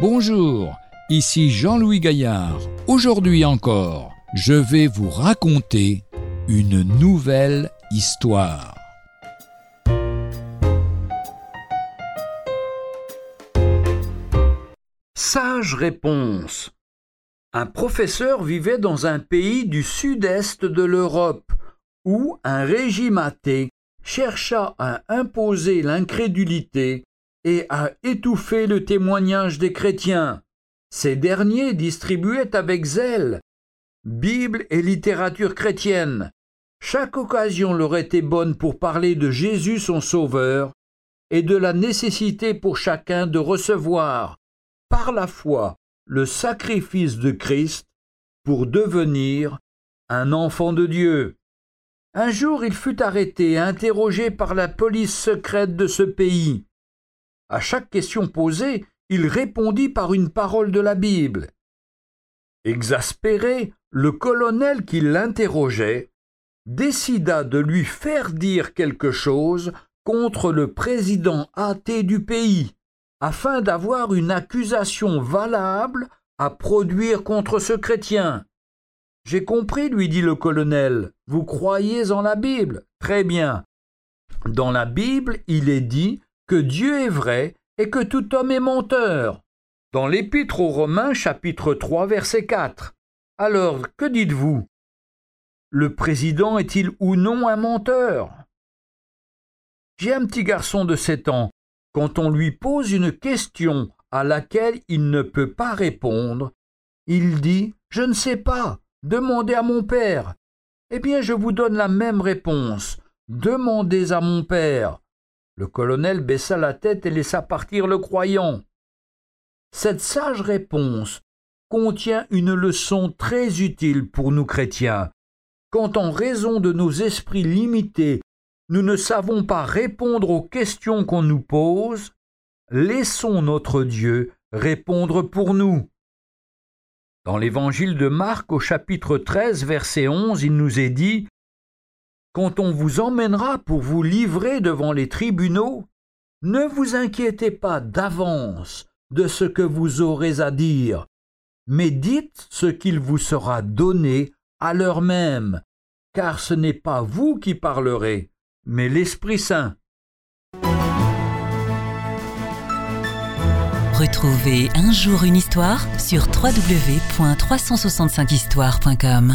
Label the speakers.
Speaker 1: Bonjour, ici Jean-Louis Gaillard. Aujourd'hui encore, je vais vous raconter une nouvelle histoire.
Speaker 2: Sage réponse. Un professeur vivait dans un pays du sud-est de l'Europe où un régime athée chercha à imposer l'incrédulité et à étouffer le témoignage des chrétiens. Ces derniers distribuaient avec zèle Bible et littérature chrétienne. Chaque occasion leur était bonne pour parler de Jésus son Sauveur et de la nécessité pour chacun de recevoir, par la foi, le sacrifice de Christ pour devenir un enfant de Dieu. Un jour il fut arrêté et interrogé par la police secrète de ce pays. À chaque question posée, il répondit par une parole de la Bible. Exaspéré, le colonel qui l'interrogeait décida de lui faire dire quelque chose contre le président athée du pays, afin d'avoir une accusation valable à produire contre ce chrétien. J'ai compris, lui dit le colonel, vous croyez en la Bible. Très bien. Dans la Bible, il est dit que Dieu est vrai et que tout homme est menteur. Dans l'Épître aux Romains chapitre 3 verset 4. Alors, que dites-vous? Le président est-il ou non un menteur? J'ai un petit garçon de sept ans. Quand on lui pose une question à laquelle il ne peut pas répondre, il dit Je ne sais pas, demandez à mon père. Eh bien, je vous donne la même réponse. Demandez à mon père. Le colonel baissa la tête et laissa partir le croyant. Cette sage réponse contient une leçon très utile pour nous chrétiens. Quand en raison de nos esprits limités, nous ne savons pas répondre aux questions qu'on nous pose, laissons notre Dieu répondre pour nous. Dans l'évangile de Marc au chapitre 13 verset 11, il nous est dit quand on vous emmènera pour vous livrer devant les tribunaux, ne vous inquiétez pas d'avance de ce que vous aurez à dire, mais dites ce qu'il vous sera donné à l'heure même, car ce n'est pas vous qui parlerez, mais l'Esprit Saint.
Speaker 3: Retrouvez un jour une histoire sur www.365histoire.com.